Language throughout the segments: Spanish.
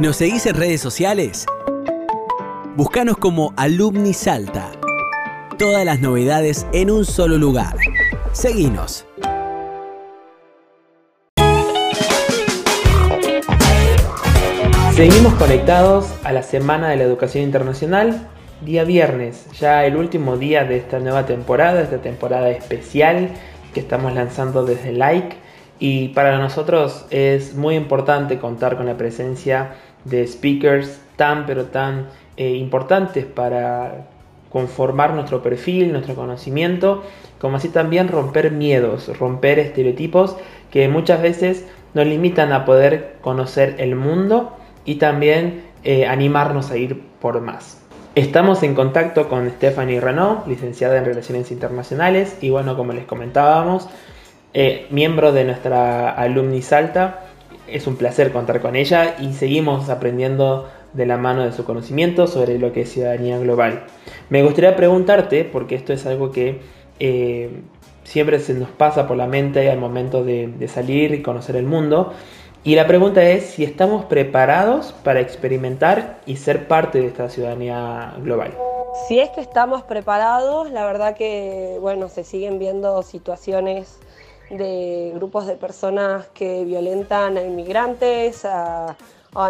¿Nos seguís en redes sociales? Búscanos como Alumni Salta. Todas las novedades en un solo lugar. Seguinos. Seguimos conectados a la Semana de la Educación Internacional, día viernes, ya el último día de esta nueva temporada, esta temporada especial que estamos lanzando desde Like. Y para nosotros es muy importante contar con la presencia de speakers tan pero tan eh, importantes para conformar nuestro perfil, nuestro conocimiento, como así también romper miedos, romper estereotipos que muchas veces nos limitan a poder conocer el mundo y también eh, animarnos a ir por más. Estamos en contacto con Stephanie Renault, licenciada en Relaciones Internacionales y bueno, como les comentábamos, eh, miembro de nuestra Alumni Salta. Es un placer contar con ella y seguimos aprendiendo de la mano de su conocimiento sobre lo que es ciudadanía global. Me gustaría preguntarte, porque esto es algo que eh, siempre se nos pasa por la mente al momento de, de salir y conocer el mundo, y la pregunta es si estamos preparados para experimentar y ser parte de esta ciudadanía global. Si es que estamos preparados, la verdad que bueno, se siguen viendo situaciones de grupos de personas que violentan a inmigrantes, a,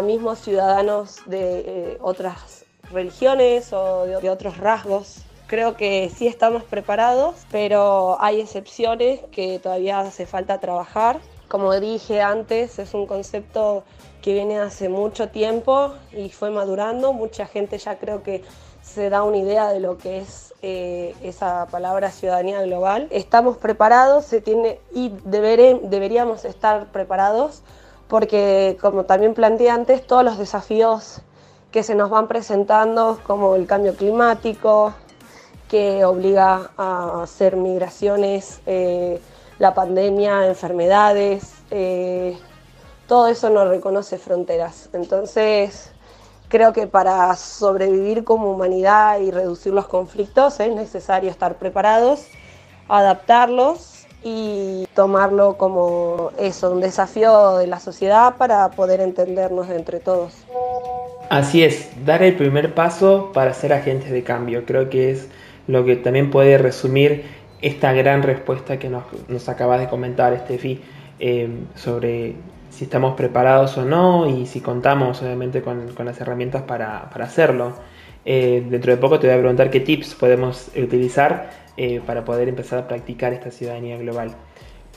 mismos ciudadanos de eh, otras religiones o de, de otros rasgos. Creo que sí estamos preparados, pero hay excepciones que todavía hace falta trabajar. Como dije antes, es un concepto que viene hace mucho tiempo y fue madurando. Mucha gente ya creo que se da una idea de lo que es eh, esa palabra ciudadanía global. Estamos preparados se tiene, y deberíamos estar preparados porque, como también planteé antes, todos los desafíos que se nos van presentando, como el cambio climático, que obliga a hacer migraciones, eh, la pandemia, enfermedades, eh, todo eso no reconoce fronteras. Entonces, creo que para sobrevivir como humanidad y reducir los conflictos es necesario estar preparados, adaptarlos y tomarlo como eso, un desafío de la sociedad para poder entendernos entre todos. Así es, dar el primer paso para ser agentes de cambio. Creo que es lo que también puede resumir esta gran respuesta que nos, acabas de comentar, Steffi, eh, sobre si estamos preparados o no y si contamos obviamente con, las herramientas para, para hacerlo. Eh, dentro de poco te voy a preguntar qué tips podemos utilizar eh, para poder empezar a practicar esta ciudadanía global.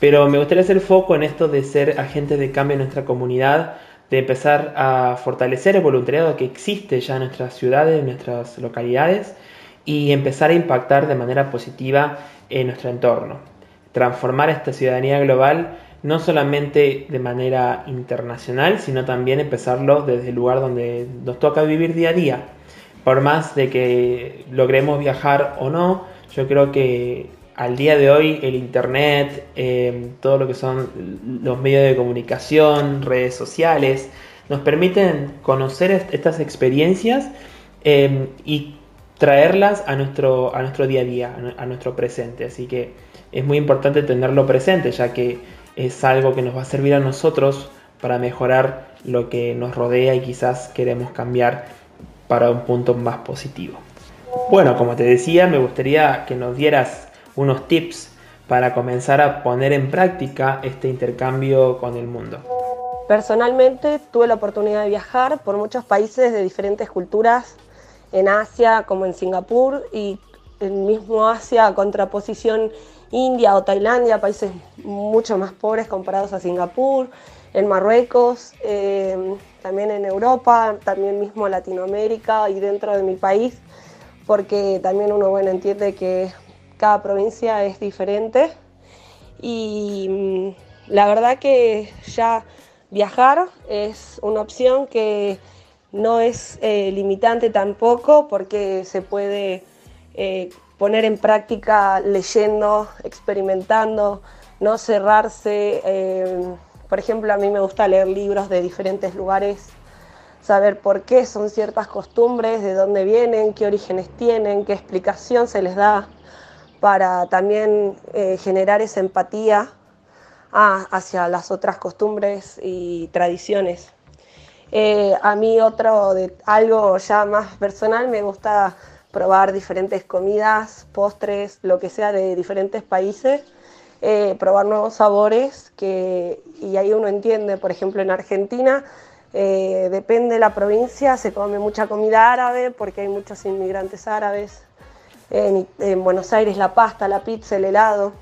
Pero me gustaría hacer foco en esto de ser agentes de cambio en nuestra comunidad, de empezar a fortalecer el voluntariado que existe ya en nuestras ciudades, en nuestras localidades y empezar a impactar de manera positiva en nuestro entorno. Transformar esta ciudadanía global no solamente de manera internacional, sino también empezarlo desde el lugar donde nos toca vivir día a día. Por más de que logremos viajar o no, yo creo que al día de hoy el Internet, eh, todo lo que son los medios de comunicación, redes sociales, nos permiten conocer estas experiencias eh, y traerlas a nuestro, a nuestro día a día, a nuestro presente. Así que es muy importante tenerlo presente, ya que es algo que nos va a servir a nosotros para mejorar lo que nos rodea y quizás queremos cambiar para un punto más positivo. Bueno, como te decía, me gustaría que nos dieras unos tips para comenzar a poner en práctica este intercambio con el mundo. Personalmente tuve la oportunidad de viajar por muchos países de diferentes culturas, en Asia como en Singapur y en mismo Asia a contraposición India o Tailandia, países mucho más pobres comparados a Singapur, en Marruecos, eh, también en Europa, también mismo Latinoamérica y dentro de mi país, porque también uno bueno, entiende que cada provincia es diferente. Y mm, la verdad que ya viajar es una opción que no es eh, limitante tampoco porque se puede eh, poner en práctica leyendo, experimentando, no cerrarse. Eh, por ejemplo, a mí me gusta leer libros de diferentes lugares, saber por qué son ciertas costumbres, de dónde vienen, qué orígenes tienen, qué explicación se les da, para también eh, generar esa empatía ah, hacia las otras costumbres y tradiciones. Eh, a mí otro, algo ya más personal, me gusta probar diferentes comidas, postres, lo que sea de diferentes países, eh, probar nuevos sabores que, y ahí uno entiende, por ejemplo en Argentina, eh, depende de la provincia, se come mucha comida árabe porque hay muchos inmigrantes árabes, en, en Buenos Aires la pasta, la pizza, el helado,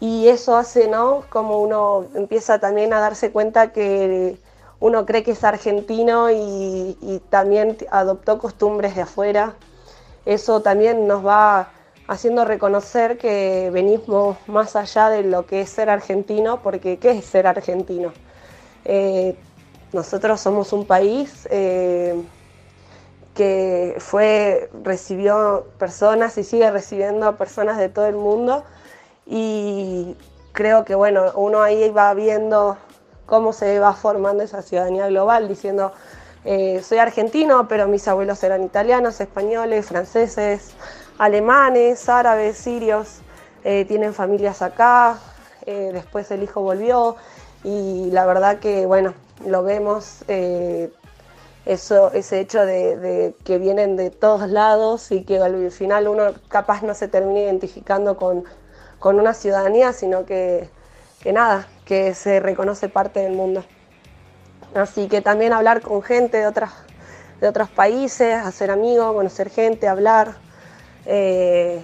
y eso hace, ¿no? Como uno empieza también a darse cuenta que uno cree que es argentino y, también adoptó costumbres de afuera. Eso también nos va haciendo reconocer que venimos más allá de lo que es ser argentino, porque ¿qué es ser argentino? Eh, nosotros somos un país eh, que fue, recibió personas y sigue recibiendo personas de todo el mundo y creo que bueno, uno ahí va viendo cómo se va formando esa ciudadanía global, diciendo, eh, soy argentino, pero mis abuelos eran italianos, españoles, franceses, alemanes, árabes, sirios, eh, tienen familias acá, eh, después el hijo volvió y la verdad que, bueno, lo vemos, eso, ese hecho de, que vienen de todos lados y que al final uno capaz no se termina identificando con, con una ciudadanía, sino que que nada, que se reconoce parte del mundo. Así que también hablar con gente de, otras, de otros países, hacer amigos, conocer gente, hablar. Eh,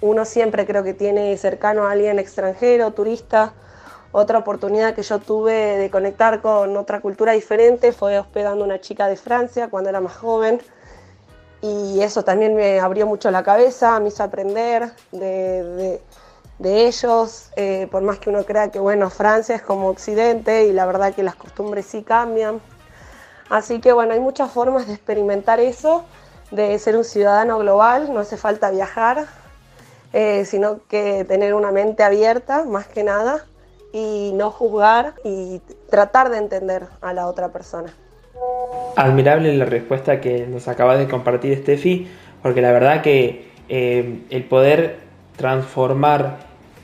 uno siempre creo que tiene cercano a alguien extranjero, turista. Otra oportunidad que yo tuve de conectar con otra cultura diferente fue hospedando a una chica de Francia cuando era más joven. Y eso también me abrió mucho la cabeza, me hizo aprender de de ellos, eh, por más que uno crea que bueno, Francia es como Occidente y la verdad que las costumbres sí cambian. Así que bueno, hay muchas formas de experimentar eso, de ser un ciudadano global, no hace falta viajar, eh, sino que tener una mente abierta más que nada y no juzgar y tratar de entender a la otra persona. Admirable la respuesta que nos acaba de compartir Steffi, porque la verdad que eh, el poder transformar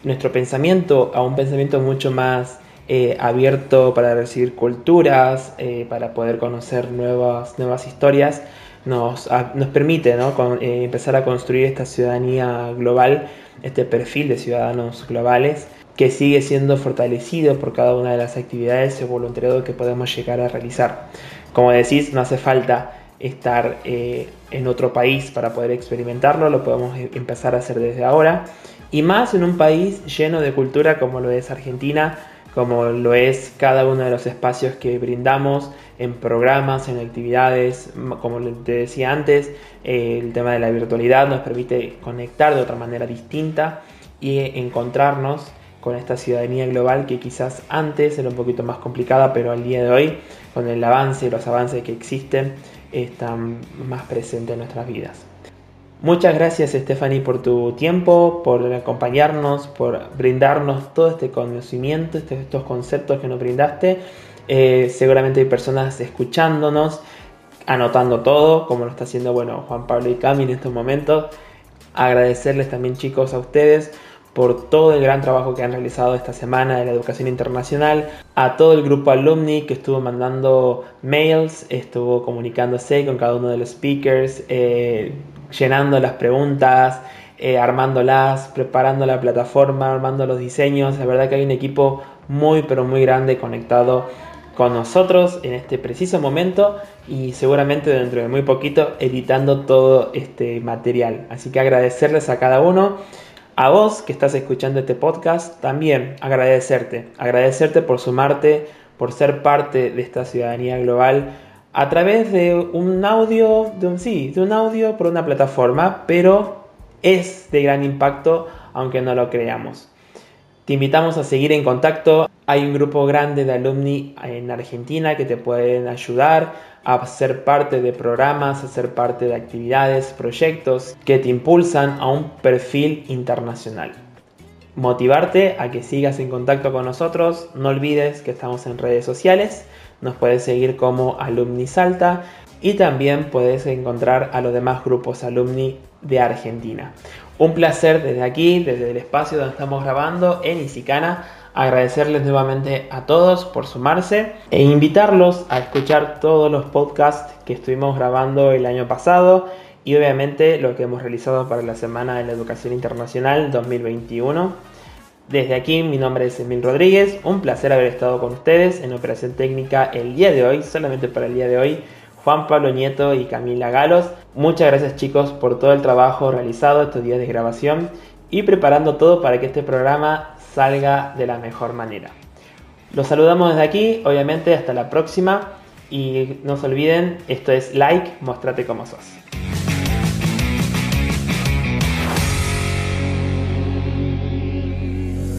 nuestro pensamiento a un pensamiento mucho más eh, abierto para recibir culturas, eh, para poder conocer nuevas, nuevas historias, nos, nos permite eh, empezar a construir esta ciudadanía global, este perfil de ciudadanos globales que sigue siendo fortalecido por cada una de las actividades o voluntariado que podemos llegar a realizar. Como decís, no hace falta estar en otro país para poder experimentarlo, lo podemos empezar a hacer desde ahora y más en un país lleno de cultura como lo es Argentina, como lo es cada uno de los espacios que brindamos en programas, en actividades, como te decía antes, el tema de la virtualidad nos permite conectar de otra manera distinta y encontrarnos con esta ciudadanía global que quizás antes era un poquito más complicada, pero al día de hoy, con el avance y los avances que existen, están más presentes en nuestras vidas. Muchas gracias Stephanie por tu tiempo, por acompañarnos, por brindarnos todo este conocimiento, este, estos conceptos que nos brindaste. Eh, seguramente hay personas escuchándonos, anotando todo, como lo está haciendo bueno, Juan Pablo y Cami en estos momentos. Agradecerles también chicos a ustedes por todo el gran trabajo que han realizado esta semana de la educación internacional, a todo el grupo alumni que estuvo mandando mails, estuvo comunicándose con cada uno de los speakers, eh, llenando las preguntas, eh, armándolas, preparando la plataforma, armando los diseños. La verdad que hay un equipo muy pero muy grande conectado con nosotros en este preciso momento y seguramente dentro de muy poquito editando todo este material. Así que agradecerles a cada uno. A vos que estás escuchando este podcast, también agradecerte. Agradecerte por sumarte, por ser parte de esta ciudadanía global a través de un audio, de un, sí, de un audio por una plataforma, pero es de gran impacto aunque no lo creamos. Te invitamos a seguir en contacto. Hay un grupo grande de alumni en Argentina que te pueden ayudar a ser parte de programas, a ser parte de actividades, proyectos que te impulsan a un perfil internacional. Motivarte a que sigas en contacto con nosotros. No olvides que estamos en redes sociales nos puedes seguir como Alumni Salta y también puedes encontrar a los demás grupos alumni de Argentina. Un placer desde aquí, desde el espacio donde estamos grabando en Isicana, agradecerles nuevamente a todos por sumarse e invitarlos a escuchar todos los podcasts que estuvimos grabando el año pasado y obviamente lo que hemos realizado para la Semana de la Educación Internacional 2021. Desde aquí, mi nombre es Emil Rodríguez, un placer haber estado con ustedes en Operación Técnica el día de hoy, solamente para el día de hoy, Juan Pablo Nieto y Camila Galos. Muchas gracias chicos por todo el trabajo realizado estos días de grabación y preparando todo para que este programa salga de la mejor manera. Los saludamos desde aquí, obviamente hasta la próxima y no se olviden, esto es like, mostrate como sos.